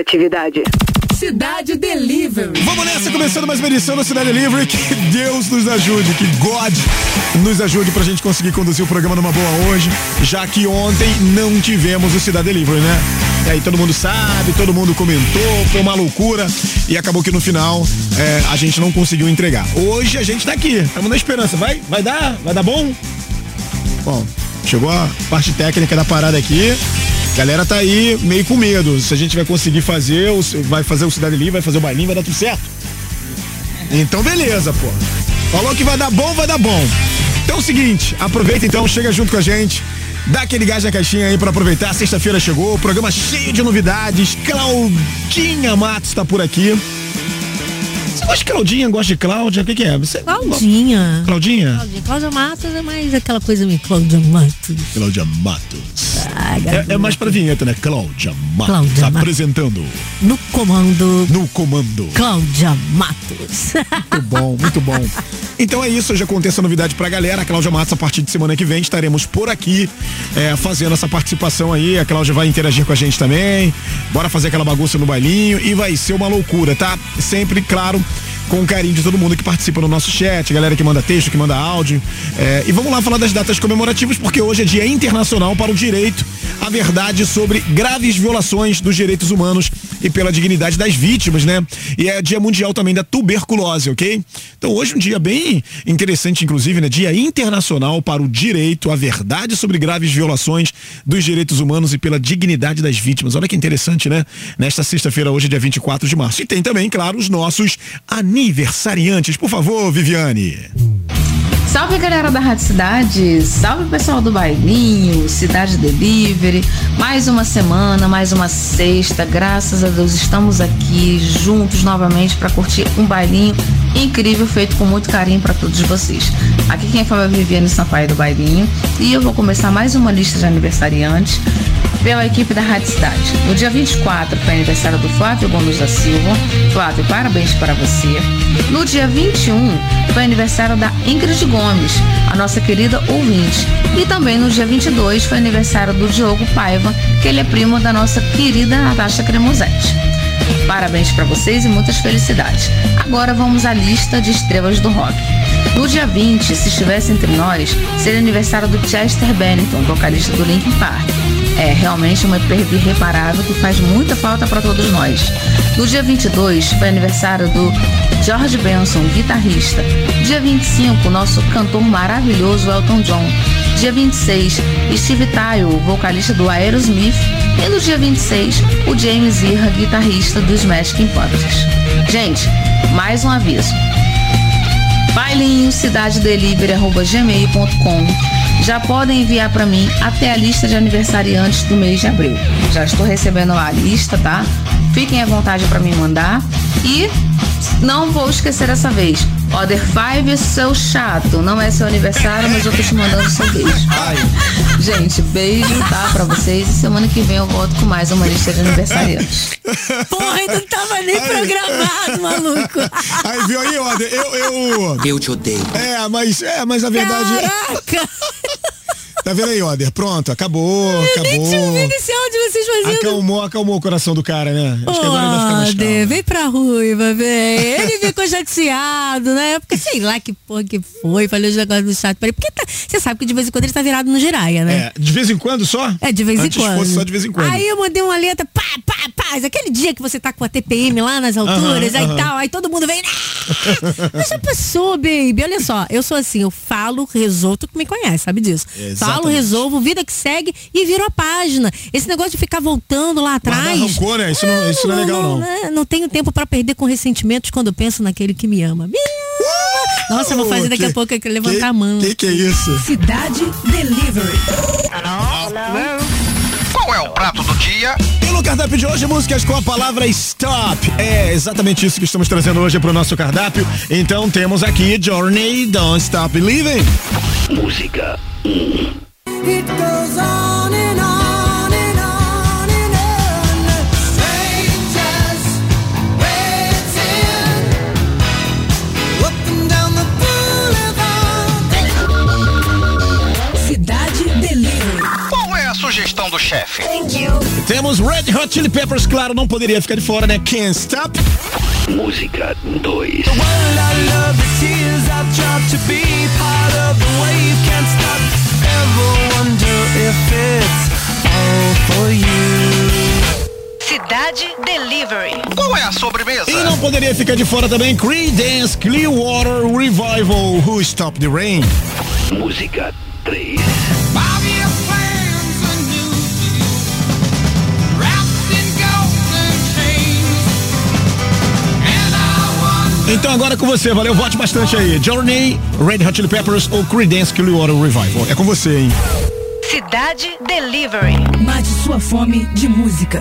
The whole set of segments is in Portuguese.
Atividade. Cidade Delivery. Vamos nessa, começando mais uma edição do Cidade Delivery. Que Deus nos ajude, que God nos ajude pra gente conseguir conduzir o programa numa boa hoje, já que ontem não tivemos o Cidade Delivery, né? E aí todo mundo sabe, todo mundo comentou, foi uma loucura e acabou que no final é, a gente não conseguiu entregar. Hoje a gente tá aqui, estamos na esperança. Vai? Vai dar? Vai dar bom? Bom, chegou a parte técnica da parada aqui galera tá aí meio com medo. Se a gente vai conseguir fazer, vai fazer o Cidade Livre, vai fazer o bailinho, vai dar tudo certo. Então beleza, pô. Falou que vai dar bom, vai dar bom. Então é o seguinte, aproveita então, chega junto com a gente. Dá aquele gás na caixinha aí para aproveitar. Sexta-feira chegou, programa cheio de novidades. Claudinha Matos tá por aqui. Você gosta de Claudinha, gosta de Cláudia, o que, que é? Você... Claudinha. Claudinha? Claudinha. Cláudia Matos é mais aquela coisa meio Cláudia Matos. Cláudia Matos. É, é, mais pra vinheta, né? Cláudia Matos. Cláudia apresentando. No comando. No comando. Cláudia Matos. Muito bom, muito bom. Então é isso, já contei essa novidade pra galera. A Cláudia Matos, a partir de semana que vem, estaremos por aqui é, fazendo essa participação aí. A Cláudia vai interagir com a gente também. Bora fazer aquela bagunça no bailinho e vai ser uma loucura, tá? Sempre, claro, com o carinho de todo mundo que participa no nosso chat, galera que manda texto, que manda áudio. É, e vamos lá falar das datas comemorativas, porque hoje é Dia Internacional para o Direito à Verdade sobre graves violações dos direitos humanos e pela dignidade das vítimas, né? E é Dia Mundial também da tuberculose, ok? Então hoje um dia bem interessante, inclusive, né? Dia Internacional para o Direito à Verdade sobre graves violações dos direitos humanos e pela dignidade das vítimas. Olha que interessante, né? Nesta sexta-feira, hoje, dia 24 de março. E tem também, claro, os nossos aniversariantes. Por favor, Viviane. Salve galera da Rádio Cidade, salve pessoal do Bailinho, Cidade Delivery. Mais uma semana, mais uma sexta. Graças a Deus estamos aqui juntos novamente para curtir um bailinho incrível feito com muito carinho para todos vocês. Aqui quem fala é Viviane Sampaio do Bailinho e eu vou começar mais uma lista de aniversariantes pela equipe da Rádio Cidade. No dia 24 foi aniversário do Flávio Gomes da Silva. Flávio, parabéns para você. No dia 21 foi aniversário da Ingrid Gomes, a nossa querida ouvinte. E também no dia 22 foi aniversário do Diogo Paiva, que ele é primo da nossa querida Natasha Cremosete. Parabéns para vocês e muitas felicidades. Agora vamos à lista de estrelas do rock. No dia 20, se estivesse entre nós, seria aniversário do Chester Bennington, vocalista do Linkin Park. É realmente uma perda irreparável que faz muita falta para todos nós. No dia 22 foi aniversário do George Benson, guitarrista. Dia 25, nosso cantor maravilhoso Elton John. Dia 26, Steve Tyle, vocalista do Aerosmith. E no dia 26, o James Irra, guitarrista dos Smashing Pumpkins. Gente, mais um aviso. Bailinho cidade gmail.com já podem enviar para mim até a lista de aniversariantes do mês de abril. Já estou recebendo a lista, tá? Fiquem à vontade para me mandar e não vou esquecer dessa vez. Other Five, seu chato. Não é seu aniversário, mas eu tô te mandando seu beijo. Ai. Gente, beijo, tá? Pra vocês. E semana que vem eu volto com mais uma lista de aniversariantes. Porra, não tava nem programado, maluco. Aí, viu aí, Other? Eu, eu. Eu te odeio. É, mas, é, mas a verdade. Caraca! Tá vendo aí, Oder? Pronto, acabou, eu acabou. Nem tinha ouvido esse áudio vocês fazendo. Acalmou, acalmou o coração do cara, né? Acho oh, que agora ele vai ficar mais calmo. Vem pra ruiva, vem. Ele ficou chateado, né? Porque sei lá que porra que foi, falei os negócios do chat. Porque tá, você sabe que de vez em quando ele tá virado no giraia, né? É, de vez em quando só? É, de vez Antes em quando. fosse só de vez em quando. Aí eu mandei uma letra, pá, pá, pá. Aquele dia que você tá com a TPM lá nas alturas, -huh, aí tal, aí todo mundo vem. Ah! Mas já passou, baby. Olha só, eu sou assim, eu falo, resolvo, tu que me conhece, sabe disso. Exatamente. Falo, resolvo, vida que segue e virou a página. Esse negócio de ficar voltando lá atrás. Rancor, né? Isso, não, isso não, não é legal, não. Não, não, não tenho tempo para perder com ressentimentos quando penso naquele que me ama. Nossa, eu vou fazer daqui que, a pouco que levantar que, a mão. Que que é isso? Cidade Delivery. Qual é o prato do dia? E no cardápio de hoje, músicas com a palavra stop. É exatamente isso que estamos trazendo hoje para o nosso cardápio. Então temos aqui Journey, Don't Stop Believing. Música. It goes on and on do chefe? Temos Red Hot Chili Peppers, claro, não poderia ficar de fora, né? Can't Stop. Música 2. Cidade Delivery. Qual é a sobremesa? E não poderia ficar de fora também Creedence Clearwater Revival Who Stop the Rain. Música 3. Então agora é com você, valeu, vote bastante aí. Journey, Red Hot Chili Peppers ou Creedence Clearwater Revival. É com você, hein? Cidade Delivery. Mate sua fome de música.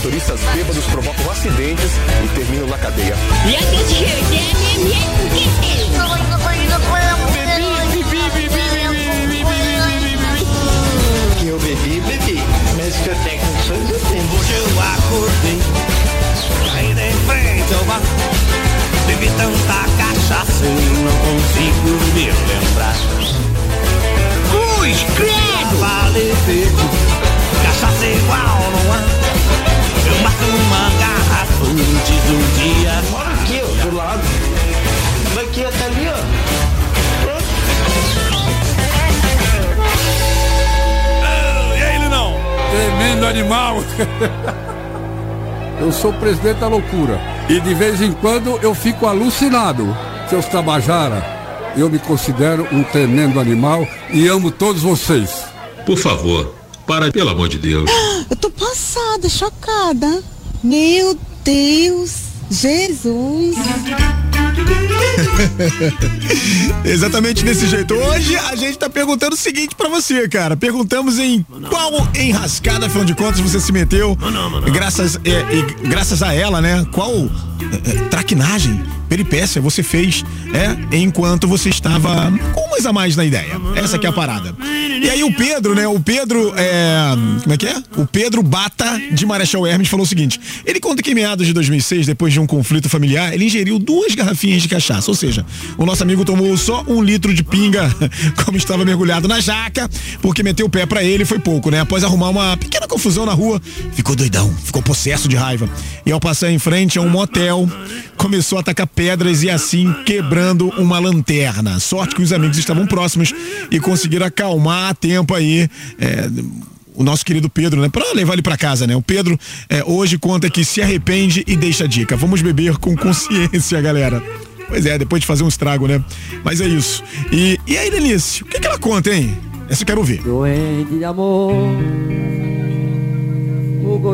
Motoristas bêbados provocam acidentes e terminam na cadeia. Eu bebi, bebi, mas que eu tenho condições eu tenho. Hoje eu acordei, aí de frente ao bar, bebi tanta cachaça e não consigo me lembrar. Cruz, credo! Vale feito, cachaça igual Tremendo animal. Eu sou o presidente da loucura. E de vez em quando eu fico alucinado. Seus Tabajara, eu me considero um tremendo animal e amo todos vocês. Por favor, para, pelo amor de Deus. Eu tô passada, chocada. Meu Deus, Jesus. Exatamente desse jeito. Hoje a gente tá perguntando o seguinte pra você, cara. Perguntamos em qual enrascada, afinal de contas, você se meteu. Graças, é, e graças a ela, né? Qual é, é, traquinagem, peripécia você fez, é, enquanto você estava com umas a mais na ideia. Essa que é a parada. E aí o Pedro, né? O Pedro, é, como é que é? O Pedro Bata de Marechal Hermes falou o seguinte: ele conta que em meados de 2006, depois de um conflito familiar, ele ingeriu duas garrafinhas de cachaça. Ou seja, o nosso amigo tomou só um litro de pinga, como estava mergulhado na jaca, porque meteu o pé pra ele foi pouco, né? Após arrumar uma pequena confusão na rua, ficou doidão, ficou possesso de raiva. E ao passar em frente a um motel, começou a atacar pedras e assim quebrando uma lanterna. Sorte que os amigos estavam próximos e conseguiram acalmar a tempo aí. É, o nosso querido Pedro, né? Pra levar ele pra casa, né? O Pedro é, hoje conta que se arrepende e deixa a dica. Vamos beber com consciência, galera. Pois é, depois de fazer um estrago, né? Mas é isso. E, e aí, Denise, o que, que ela conta, hein? Essa eu quero ver. Doente de amor,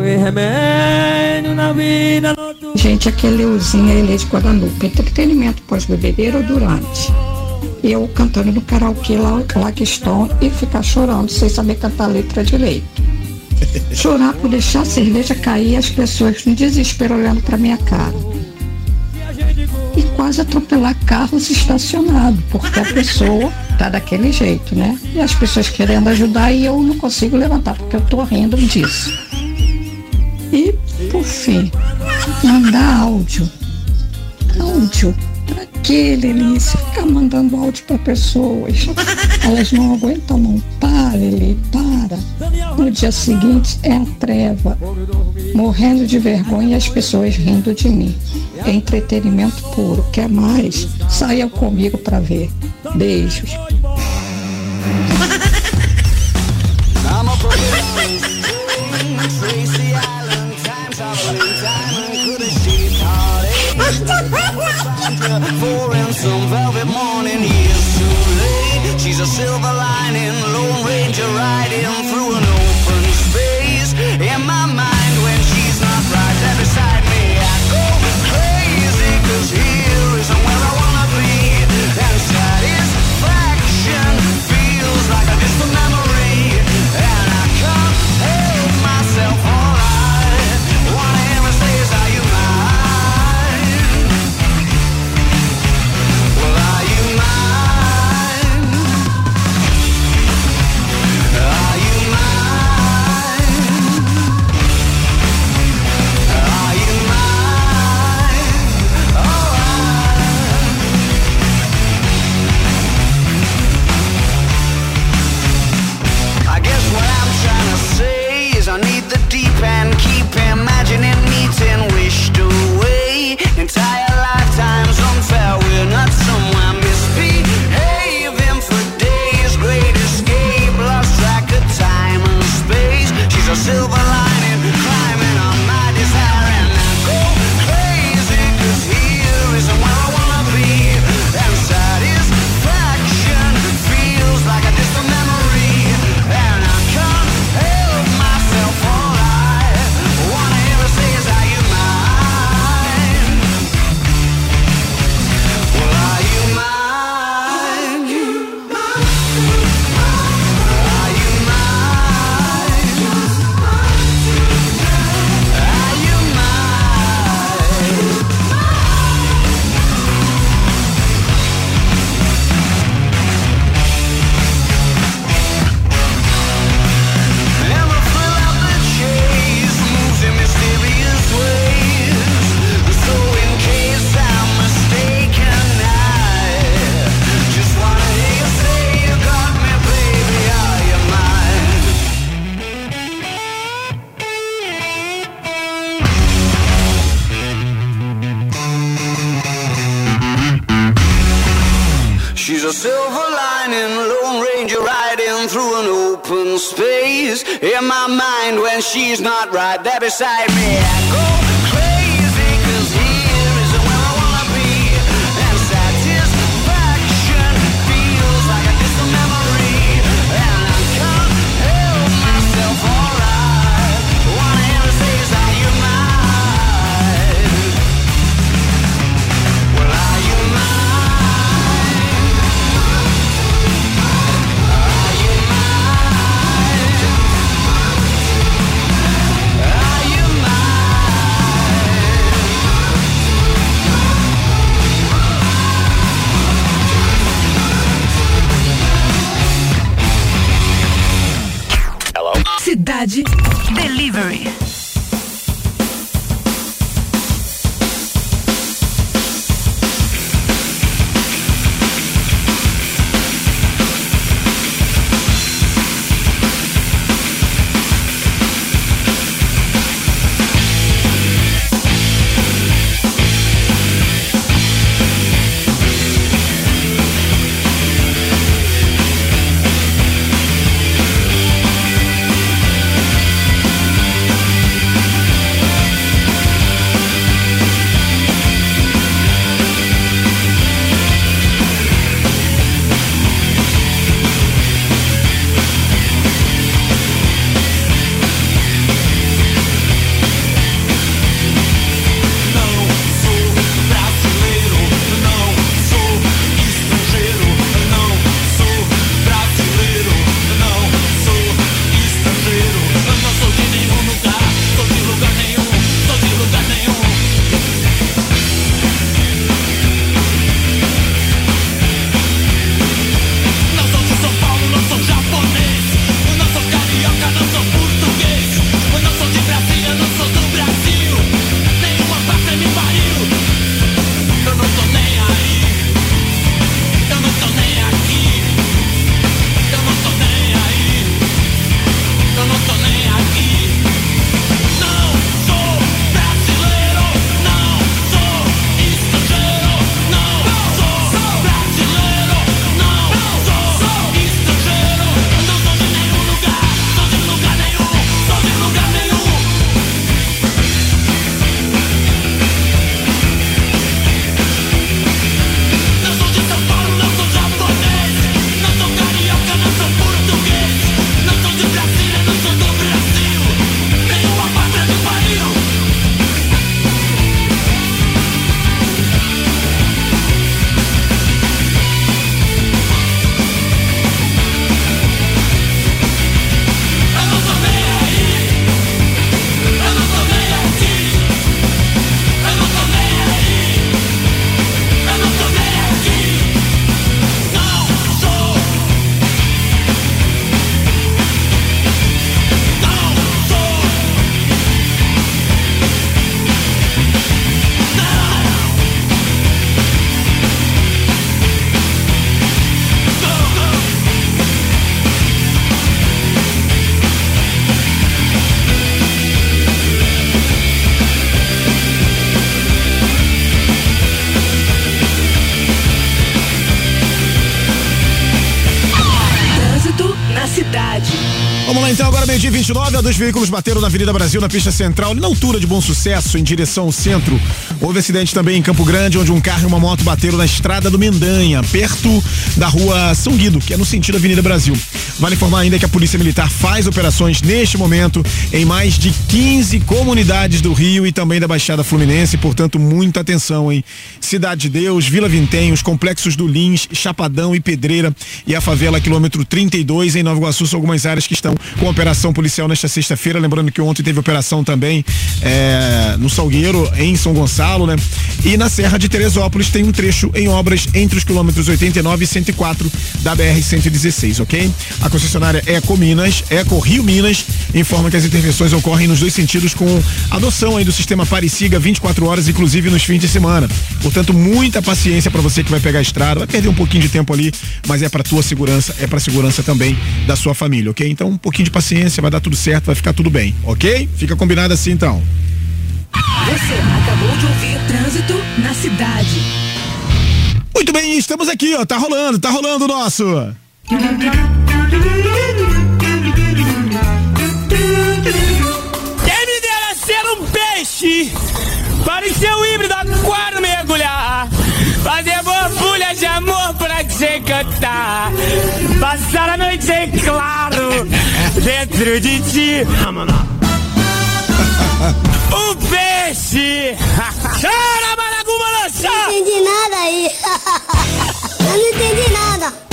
e remédio na vida noturna. Gente, aqui é Leuzinha Elê de Guadalupe. Entretenimento pós-bebedeira ou durante? Eu cantando no karaokê lá, lá que estão e ficar chorando sem saber cantar a letra direito. Chorar por deixar a cerveja cair e as pessoas no desespero olhando pra minha cara. E quase atropelar carros estacionados, porque a pessoa tá daquele jeito, né? E as pessoas querendo ajudar e eu não consigo levantar, porque eu tô rindo disso. E, por fim, mandar áudio. Áudio. Pra que, Lelice? Ficar mandando áudio pra pessoas. Elas não aguentam, não. Para, Lili, para. No dia seguinte é a treva. Morrendo de vergonha e as pessoas rindo de mim. É entretenimento puro. Quer mais? Saia comigo pra ver. Beijos. Dois veículos bateram na Avenida Brasil, na pista central, na altura de Bom Sucesso, em direção ao centro. Houve acidente também em Campo Grande, onde um carro e uma moto bateram na estrada do Mendanha, perto da rua São Guido, que é no sentido Avenida Brasil. Vale informar ainda que a Polícia Militar faz operações neste momento em mais de 15 comunidades do Rio e também da Baixada Fluminense, portanto, muita atenção, hein? Cidade de Deus, Vila Vintém, os complexos do Lins, Chapadão e Pedreira e a favela quilômetro 32 em Nova Iguaçu são algumas áreas que estão com operação policial nesta sexta-feira. Lembrando que ontem teve operação também é, no Salgueiro, em São Gonçalo, né? E na Serra de Teresópolis tem um trecho em obras entre os quilômetros 89 e 104 da BR-116, ok? A concessionária Eco Minas, Eco Rio Minas, informa que as intervenções ocorrem nos dois sentidos com adoção aí do sistema Parisiga 24 horas, inclusive nos fins de semana. Portanto, muita paciência para você que vai pegar a estrada, vai perder um pouquinho de tempo ali, mas é para tua segurança, é para segurança também da sua família, ok? Então, um pouquinho de paciência, vai dar tudo certo, vai ficar tudo bem, ok? Fica combinado assim então. Você acabou de ouvir Trânsito na cidade. Muito bem, estamos aqui, ó. Tá rolando, tá rolando o nosso. Quem me dera ser um peixe. Parecer um híbrido aquário mergulhar. Fazer borbulha de amor pra te cantar. Passar a noite em claro Dentro de ti. Um peixe. Chora, Maraguma, lança Não entendi nada aí. Eu não entendi nada.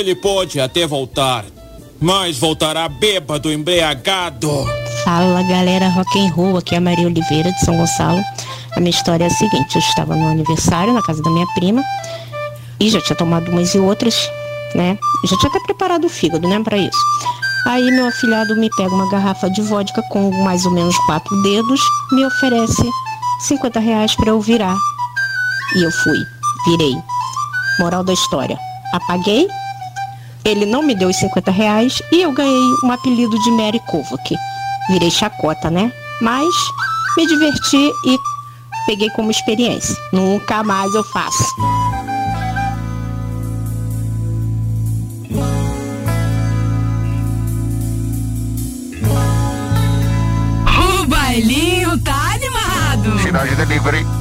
Ele pode até voltar, mas voltará bêbado, embriagado. Fala galera rock and roll, aqui é a Maria Oliveira de São Gonçalo. A minha história é a seguinte, eu estava no aniversário na casa da minha prima e já tinha tomado umas e outras, né? Já tinha até preparado o fígado, né, para isso. Aí meu afilhado me pega uma garrafa de vodka com mais ou menos quatro dedos, me oferece 50 reais para eu virar. E eu fui, virei. Moral da história. Apaguei, ele não me deu os 50 reais e eu ganhei um apelido de Mary Kovac. Virei chacota, né? Mas me diverti e peguei como experiência. Nunca mais eu faço. O bailinho tá animado. Cidade Delivery.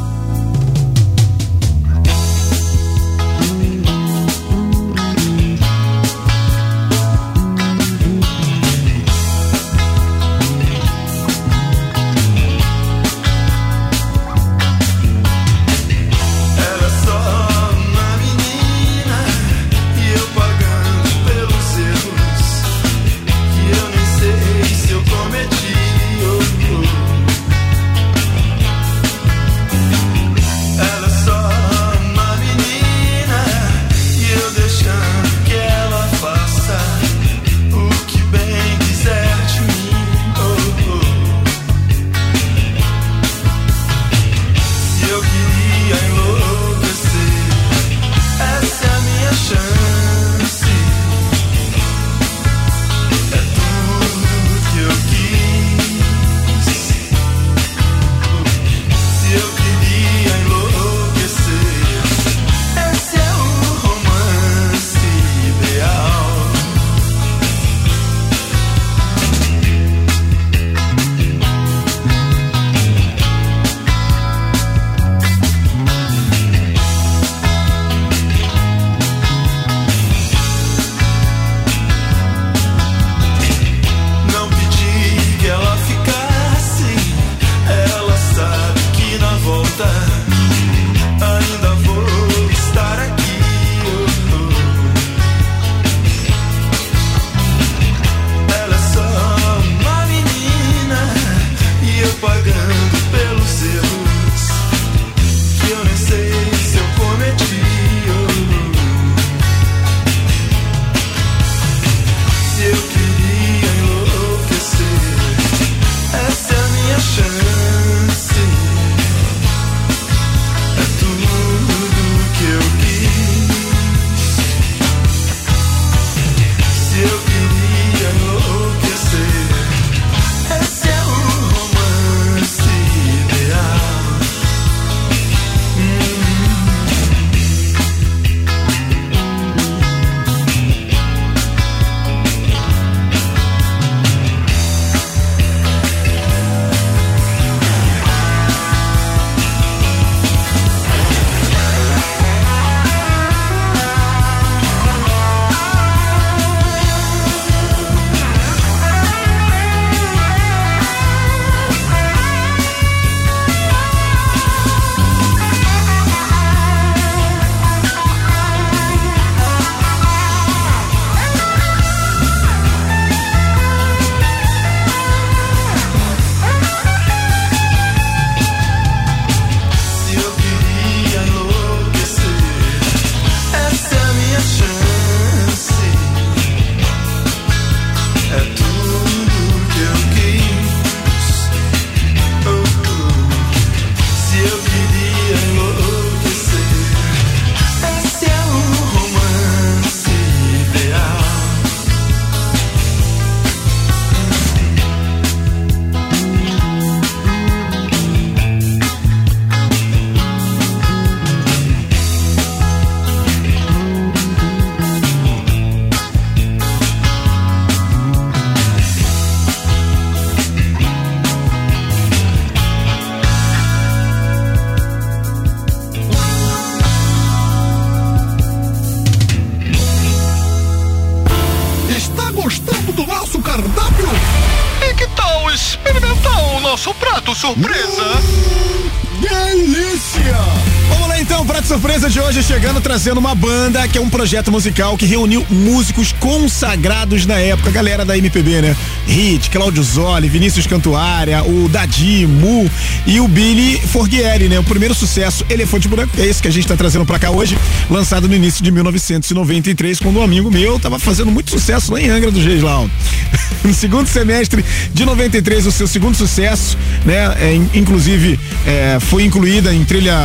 Trazendo uma banda que é um projeto musical que reuniu músicos consagrados na época, galera da MPB, né? Hit, Claudio Zoli, Vinícius Cantuária, o Dadi, Mu e o Billy Forghieri, né? O primeiro sucesso, Elefante Branco, é esse que a gente tá trazendo pra cá hoje, lançado no início de 1993, quando um amigo meu tava fazendo muito sucesso lá em Angra do ó. No segundo semestre de 93, o seu segundo sucesso, né? É, in- inclusive, é, foi incluída em trilha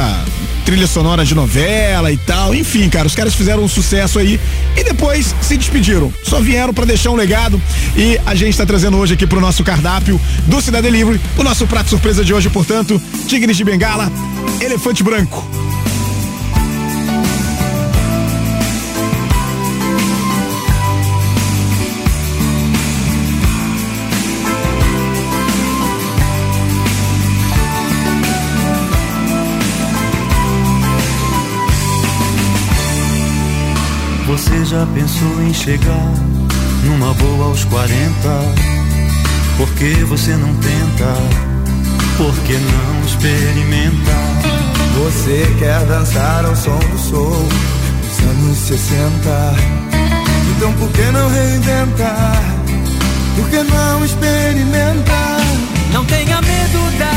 trilha sonora de novela e tal. Enfim, cara, os caras fizeram um sucesso aí e depois se despediram. Só vieram para deixar um legado e a gente tá trazendo hoje aqui pro nosso cardápio do Cidade Livre, o nosso prato surpresa de hoje, portanto, Tigres de Bengala, Elefante Branco. Você já pensou em chegar numa boa aos 40? Por que você não tenta? Por que não experimenta? Você quer dançar ao som do soul dos anos 60? Então por que não reinventar? Por que não experimentar? Não tenha medo da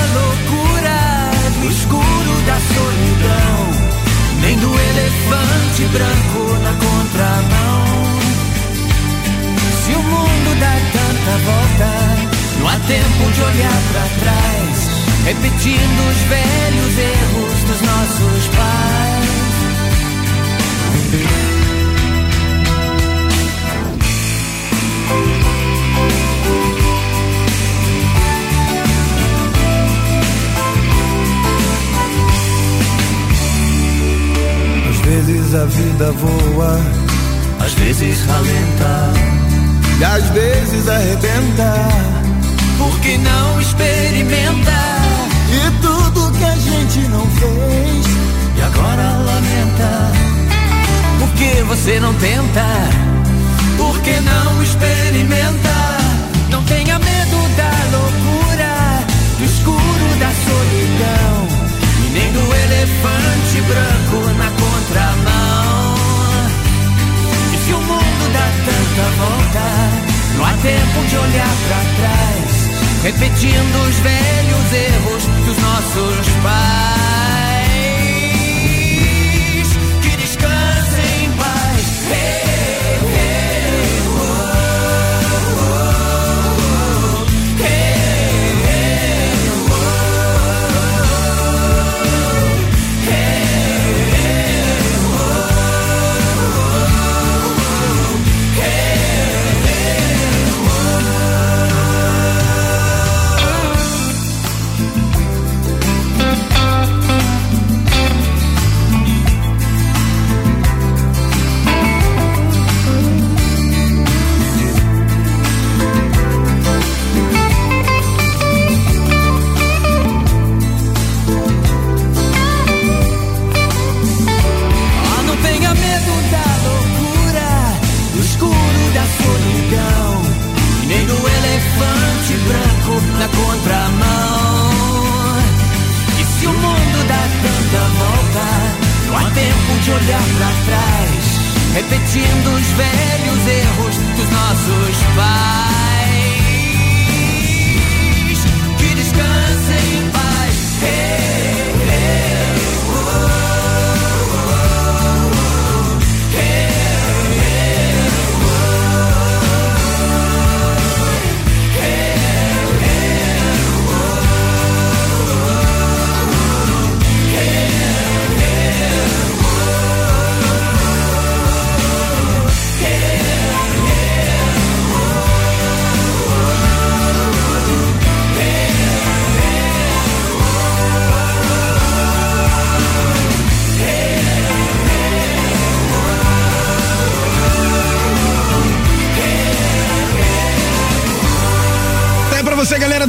elefante branco na contramão. Se o mundo dá tanta volta, não há tempo de olhar para trás, repetindo os velhos erros dos nossos pais. Vezes a vida voa, às vezes ralenta, e às vezes arrebenta. Por que não experimenta? E tudo que a gente não fez, e agora lamenta. Por que você não tenta? Por que não experimenta? Não tenha medo da loucura, do escuro da solidão nem do elefante branco na contramão. E se o mundo dá tanta volta, não há tempo de olhar para trás, repetindo os velhos erros dos nossos pais.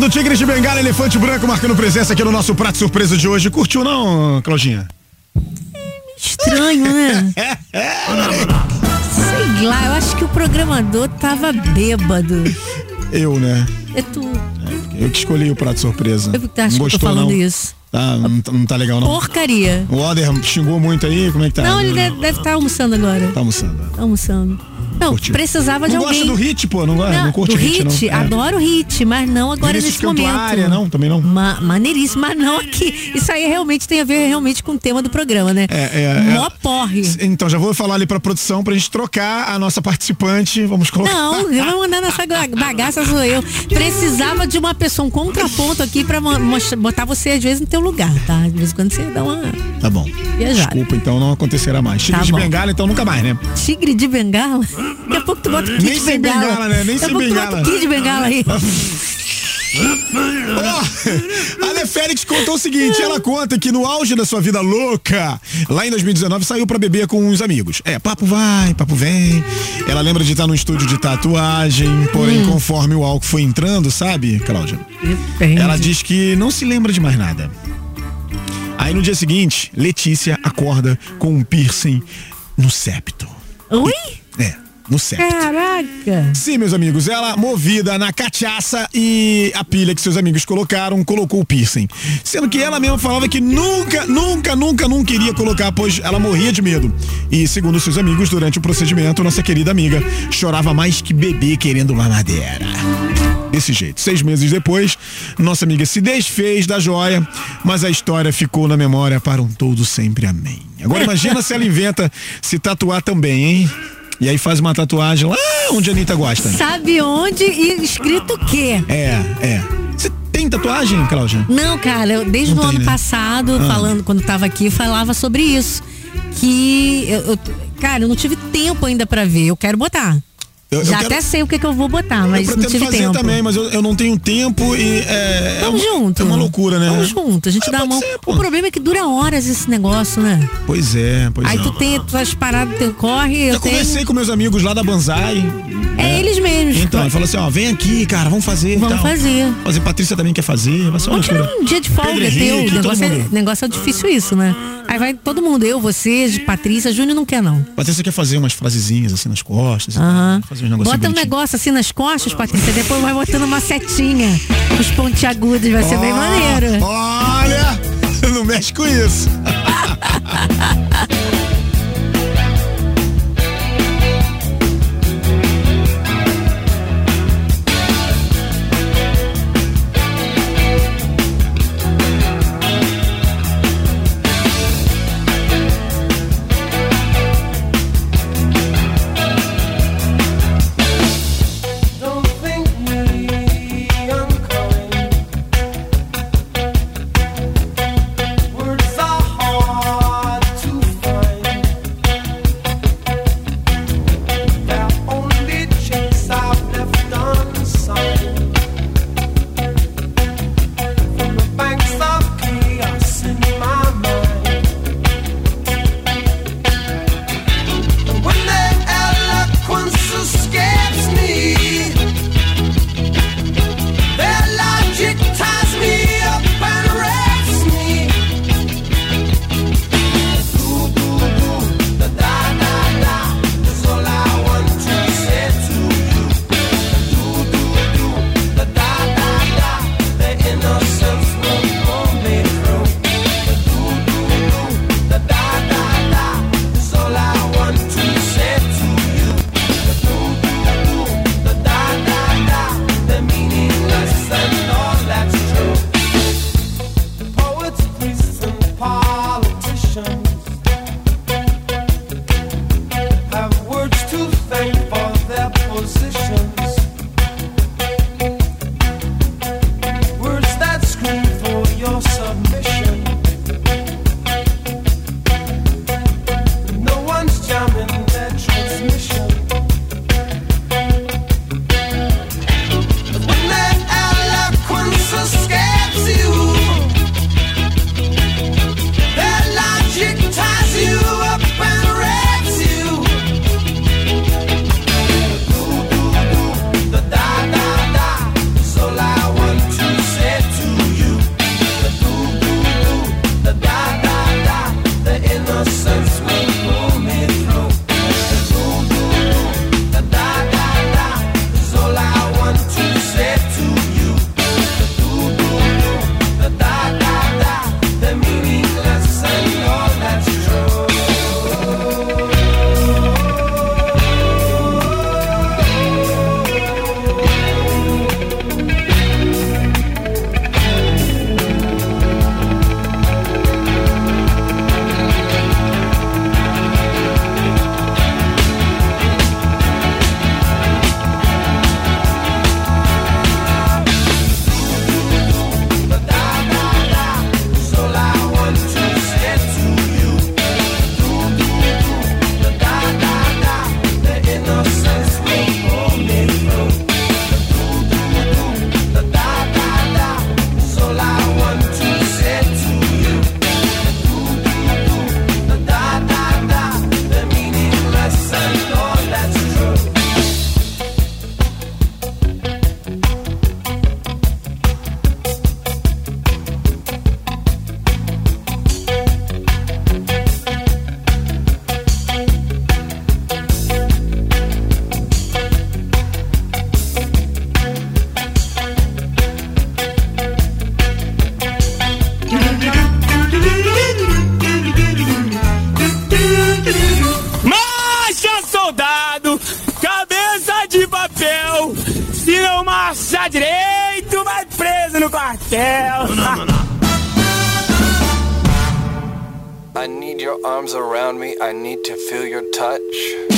Do Tigres de Bengala, Elefante Branco, marcando presença aqui no nosso prato surpresa de hoje. Curtiu não, Claudinha? Estranho, né? Sei lá, eu acho que o programador tava bêbado. Eu, né? É tu. Eu que escolhi o prato surpresa. Eu que tá, acho não que eu tô gostou, falando não? isso. Tá, não, tá- não tá legal, não? Porcaria. O Oder xingou muito aí, como é que tá? Não, ele deve estar almoçando agora. Tá almoçando. Tá almoçando. Não, curtiu. precisava de não alguém. gosta do hit, pô? Não, não, Não, curte do hit, não. hit, É. adoro o hit, mas não agora Vinícius nesse momento. Cantuária, não? Também não? Ma maneiríssimo, mas não aqui. Isso aí realmente tem a ver realmente com o tema do programa, né? É, é, Mó é. porre. Então, já vou falar ali pra produção pra gente trocar a nossa participante. Vamos colocar. Não, eu vou mandar nessa ga- bagaça sou eu. Precisava de uma pessoa, um contraponto aqui pra botar você às vezes no teu lugar, tá? De vez em quando você dá uma Tá bom. viajada. Desculpa, então não acontecerá mais. Tigre Tá de bom. bengala, então nunca mais, né? Tigre de bengala? Daqui a pouco tu bota Kid Nem sem bengala. bengala, né? Nem Daqui a sem pouco tu bengala. bota Kid bengala aí. Ó, a Le Félix contou o seguinte, ela conta que no auge da sua vida louca, lá em 2019, saiu pra beber com uns amigos. É, papo vai, papo vem. Ela lembra de estar no estúdio de tatuagem, porém, Hum. conforme o álcool foi entrando, sabe, Cláudia? Depende. Ela diz que não se lembra de mais nada. Aí no dia seguinte, Letícia acorda com um piercing no septo. Oi? É, no septo. Caraca. Sim, meus amigos, ela movida na cachaça e a pilha que seus amigos colocaram, colocou o piercing. Sendo que ela mesma falava que nunca, nunca, nunca, nunca iria colocar, pois ela morria de medo. E segundo seus amigos, durante o procedimento, nossa querida amiga chorava mais que bebê querendo uma madeira. Desse jeito. Seis meses depois, nossa amiga se desfez da joia, mas a história ficou na memória para um todo sempre. Amém. Agora imagina se ela inventa se tatuar também, hein? E aí faz uma tatuagem lá onde a Anitta gosta. Sabe onde e escrito o quê? É, é. Você tem tatuagem, Cláudia? Não, cara, eu, desde Não o tem, ano né? passado, Ah. falando, quando tava aqui, falava sobre isso. Que eu, eu- cara, eu não tive tempo ainda pra ver. Eu quero botar. Eu- eu Já quero- até sei o que, que eu vou botar, mas eu não tive fazer tempo. também, mas eu, eu não tenho tempo e é. Vamos é, junto. É uma loucura, né? Vamos junto, a gente dá a mão. o problema é que dura horas esse negócio, né? Pois é, pois Aí é. tu tem tuas paradas, teu corre, eu Eu tenho. conversei com meus amigos lá da Banzai. É eles mesmos. Então, ele falou assim, ó, vem aqui, cara, vamos fazer. Vamos tal. fazer. Fazer, Patrícia também quer fazer, vai ser uma Vamos tirar loucura. um dia de folga Pedro teu. Henrique, O negócio, é, negócio é difícil isso, né? Aí vai todo mundo, eu, você, Patrícia, Júnior não quer não. Patrícia quer fazer umas frasezinhas assim nas costas. Aham. tal, Negocinhos Bota um negócio assim nas costas, Patrícia, depois vai botando uma setinha. Os pontiagudos, vai ser bem Ó, maneiro. Olha, não mexe com isso. I need your arms around me. I need to feel your touch.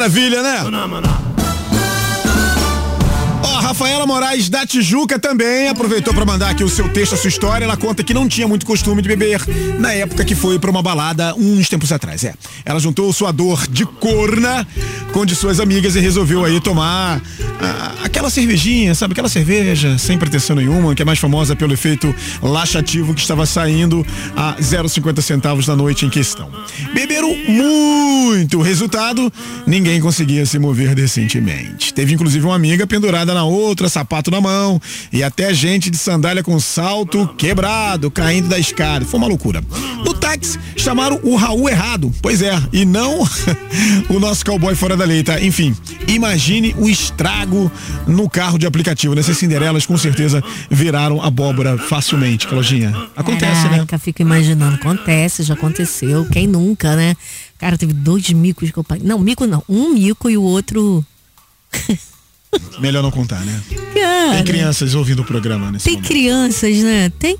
Maravilha, né? Ó, a Rafaela Moraes da Tijuca também aproveitou pra mandar aqui o seu texto, a sua história. Ela conta que não tinha muito costume de beber na época que foi pra uma balada uns tempos atrás. É. Ela juntou sua dor de corna com de suas amigas e resolveu aí tomar ah, aquela cervejinha, sabe? Aquela cerveja sem pretensão nenhuma, que é mais famosa pelo efeito laxativo que estava saindo a 0,50 centavos na noite em questão. Beberam muito. Resultado, ninguém conseguia se mover decentemente. Teve inclusive uma amiga pendurada na outra, sapato na mão, e até gente de sandália com salto quebrado, caindo da escada. Foi uma loucura. No táxi, chamaram o Raul errado. Pois é, e não o nosso cowboy fora da lei, tá? Enfim, imagine o estrago no carro de aplicativo. Nessas Cinderelas, com certeza, viraram abóbora facilmente, Claudinha. Acontece, né? Caraca, fico imaginando. Acontece, já aconteceu. Quem nunca, né? Cara, teve dois micos que eu paguei. Não, mico não. Um mico e o outro. Melhor não contar, né? Cara, Tem crianças ouvindo o programa nesse tem momento. crianças, né? Tem?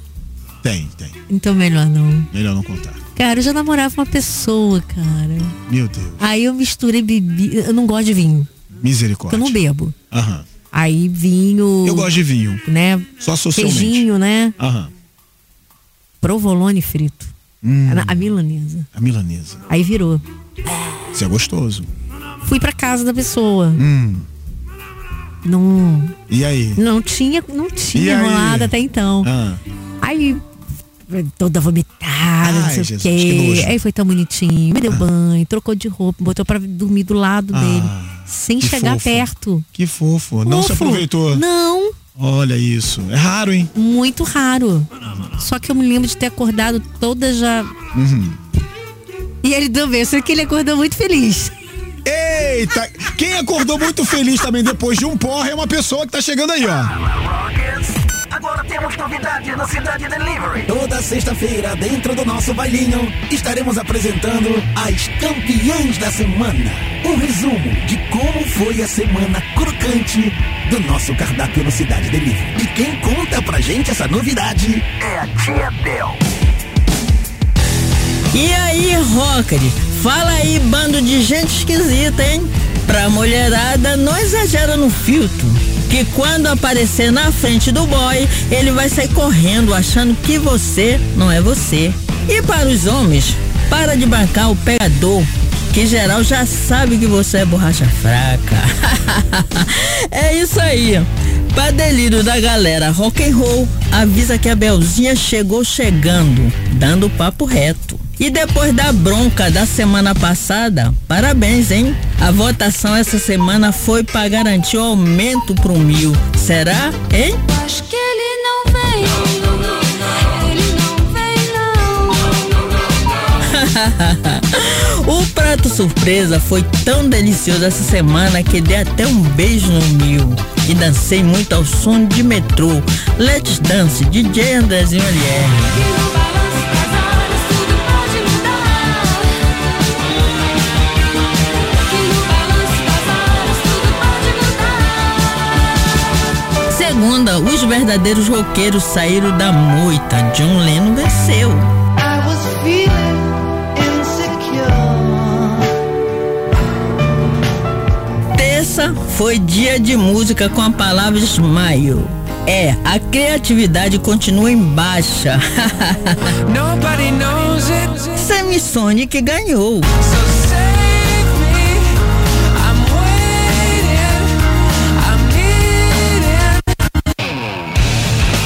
Tem, tem. Então melhor não. Melhor não contar. Cara, eu já namorava uma pessoa, cara. Meu Deus. Aí eu misturei bebida. Eu não gosto de vinho. Misericórdia. eu não bebo. Aham. Aí vinho. Eu gosto de vinho. Né? Só socialmente. Queijinho, né? Aham. Provolone frito. Hum, A milanesa. a milanesa. Aí virou. Isso é gostoso. Fui pra casa da pessoa. Hum. Não. E aí? Não tinha, não tinha rolado até então. Ah. Aí, toda vomitada, não Ai, sei Jesus, o que quê. Aí foi tão bonitinho. Me deu banho, trocou de roupa, botou pra dormir do lado dele. Sem Ah, chegar fofo. perto. Que fofo. Não se Fofo. aproveitou. Não. Olha isso. É raro, hein? Muito raro. Só que eu me lembro de ter acordado toda já. Uhum. E ele também, só que ele acordou muito feliz. Eita! Quem acordou muito feliz também depois de um porra é uma pessoa que tá chegando aí, ó. Agora temos novidade no Cidade Delivery. Toda sexta-feira, dentro do nosso bailinho, estaremos apresentando as campeãs da semana. Um resumo de como foi a semana crocante do nosso cardápio no Cidade Delivery. E quem conta pra gente essa novidade é a Tia Bel. E aí, rocker, fala aí, bando de gente esquisita, hein? Pra mulherada, não exagera no filtro. Que quando aparecer na frente do boy, ele vai sair correndo achando que você não é você. E para os homens, para de bancar o pegador, que geral já sabe que você é borracha fraca. é isso aí. Pra delírio da galera rock and roll, avisa que a Belzinha chegou chegando, dando papo reto. E depois da bronca da semana passada, parabéns, hein? A votação essa semana foi pra garantir o aumento pro mil. Será, hein? Acho que ele não vem. Ele não vem, não. o prato surpresa foi tão delicioso essa semana que dei até um beijo no mil. E dancei muito ao som de metrô. Let's Dance, DJ Andrezinho LR. Segunda, os verdadeiros roqueiros saíram da moita. John Lennon venceu. Terça foi dia de música com a palavra smile. É, a criatividade continua em baixa. Nobody knows it. Semisonic ganhou.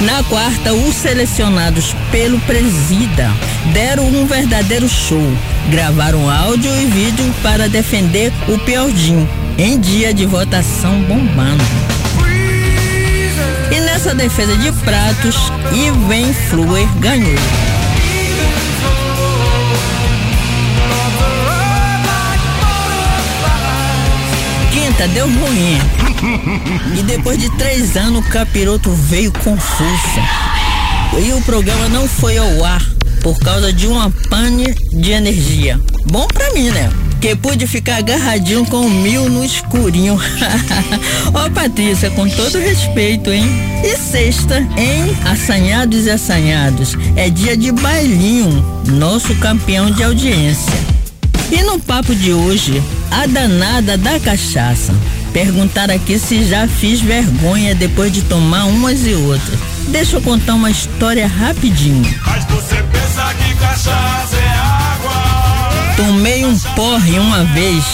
Na quarta, os selecionados pelo Presida deram um verdadeiro show. Gravaram áudio e vídeo para defender o Piordinho em dia de votação bombando. E nessa defesa de pratos, Ivan Fluer ganhou. Quinta deu ruim. E depois de três anos, o capiroto veio força. E o programa não foi ao ar. por causa de uma pane de energia. Bom pra mim, né? Que pude ficar agarradinho com o mil no escurinho. Ó, Patrícia, com todo respeito, hein? E sexta, hein? Assanhados e assanhados. É dia de bailinho, nosso campeão de audiência. E no papo de hoje, a danada da cachaça. Perguntar aqui se já fiz vergonha depois de tomar umas e outras. Deixa eu contar uma história rapidinho. Mas você pensa que cachaça é água. Tomei um porre uma vez,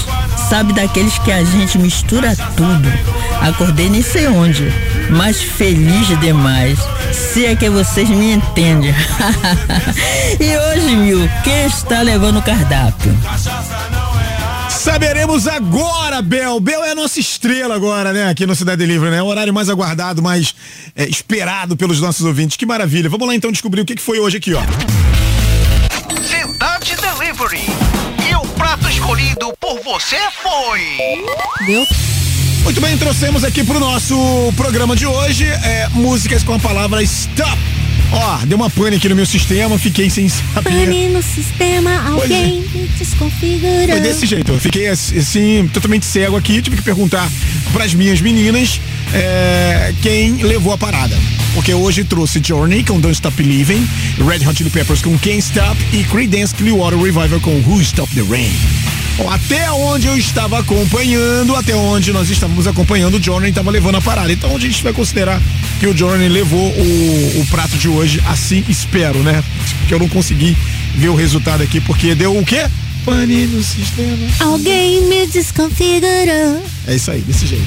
sabe daqueles que a gente mistura tudo. Acordei nem sei onde, mas feliz demais. Se é que vocês me entendem. e hoje, Mil, quem está levando o cardápio? Saberemos agora, Bel. Bel é a nossa estrela agora, né? Aqui no Cidade Livre, né? O horário mais aguardado, mais é, esperado pelos nossos ouvintes. Que maravilha. Vamos lá então descobrir o que, que foi hoje aqui, ó. Cidade Delivery. E o prato escolhido por você foi. Deu? Muito bem, trouxemos aqui pro nosso programa de hoje é, músicas com a palavra stop. Ó, deu uma pane aqui no meu sistema, fiquei sem saber. Pane no sistema, alguém me desconfigurou. Foi desse jeito, eu fiquei assim, totalmente cego aqui, tive que perguntar pras minhas meninas é, quem levou a parada. Porque hoje trouxe Journey com Don't Stop Believing, Red Hot Chili Peppers com Can't Stop e Creedence Clearwater Revival com Who Stop the Rain. Bom, até onde eu estava acompanhando, até onde nós estávamos acompanhando, o Journey estava levando a parada. Então a gente vai considerar que o Journey levou o, o prato de hoje, assim espero, né? Porque eu não consegui ver o resultado aqui, porque deu o quê? Pane no sistema. Alguém me desconfigurou. É isso aí, desse jeito.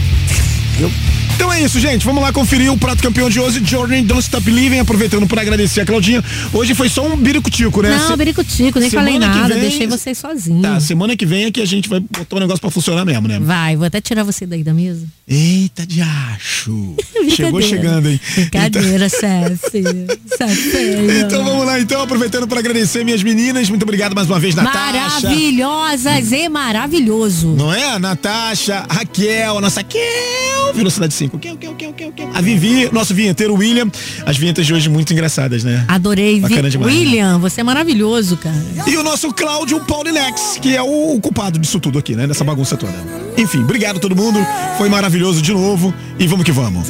Viu? Então é isso, gente. Vamos lá conferir o prato campeão de hoje, Journey Don't Stop Living. Aproveitando para agradecer a Claudinha. Hoje foi só um biricutico, né? Não, Se- biricutico, nem semana falei nada, vem- deixei vocês sozinhos. Tá, semana que vem é que a gente vai botar o negócio pra funcionar mesmo, né? Vai, vou até tirar você daí da mesa. Eita de acho. Chegou chegando, hein? Brincadeira. Chefe. Então vamos lá, então, aproveitando para agradecer minhas meninas. Muito obrigado mais uma vez, Natasha. Maravilhosas e maravilhoso. Não é? Natasha, Raquel, a nossa Kel, Velocidade 5. Kel, Kel, Kel, Kel, Kel. A Vivi, nosso vinheteiro William. As vinhetas de hoje muito engraçadas, né? Adorei. Vi- Bacana demais. William, você é maravilhoso, cara. E o nosso Cláudio Paulinex, que é o culpado disso tudo aqui, né? Dessa bagunça toda. Enfim, obrigado a todo mundo. Foi maravilhoso de novo. E vamos que vamos.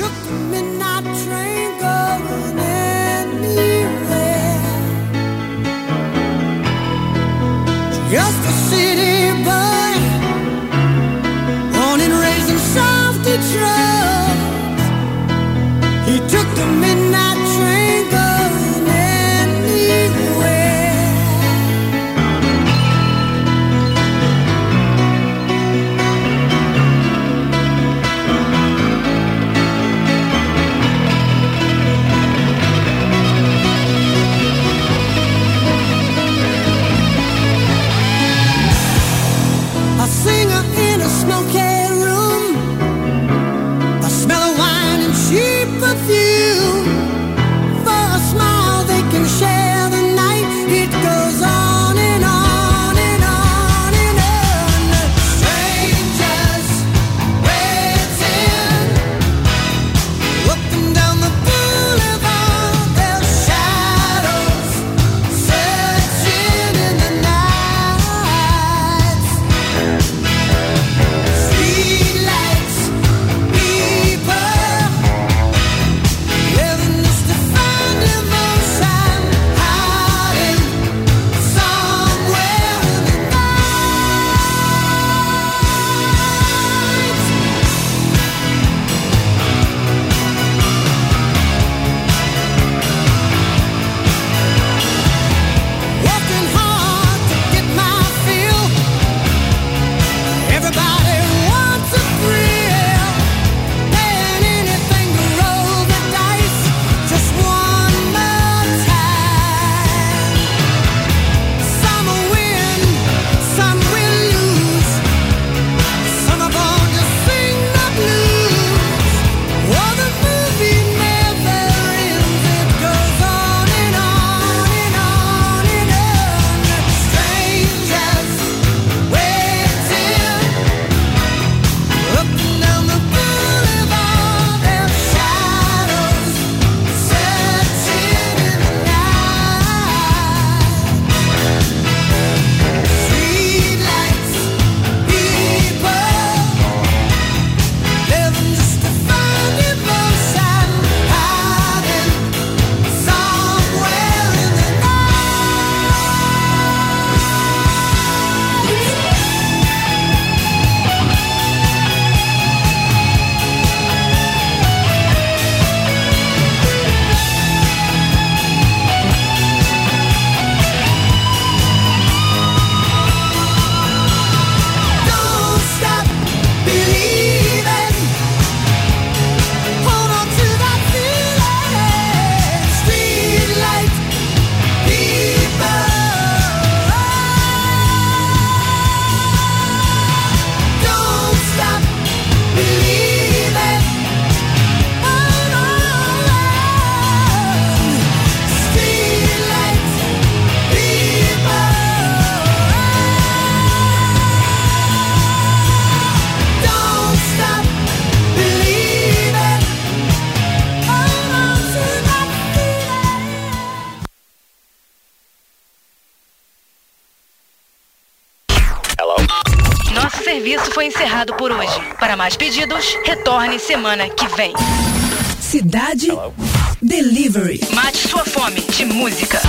Just a city boy, semana que vem. Cidade Delivery. Mate sua fome de música.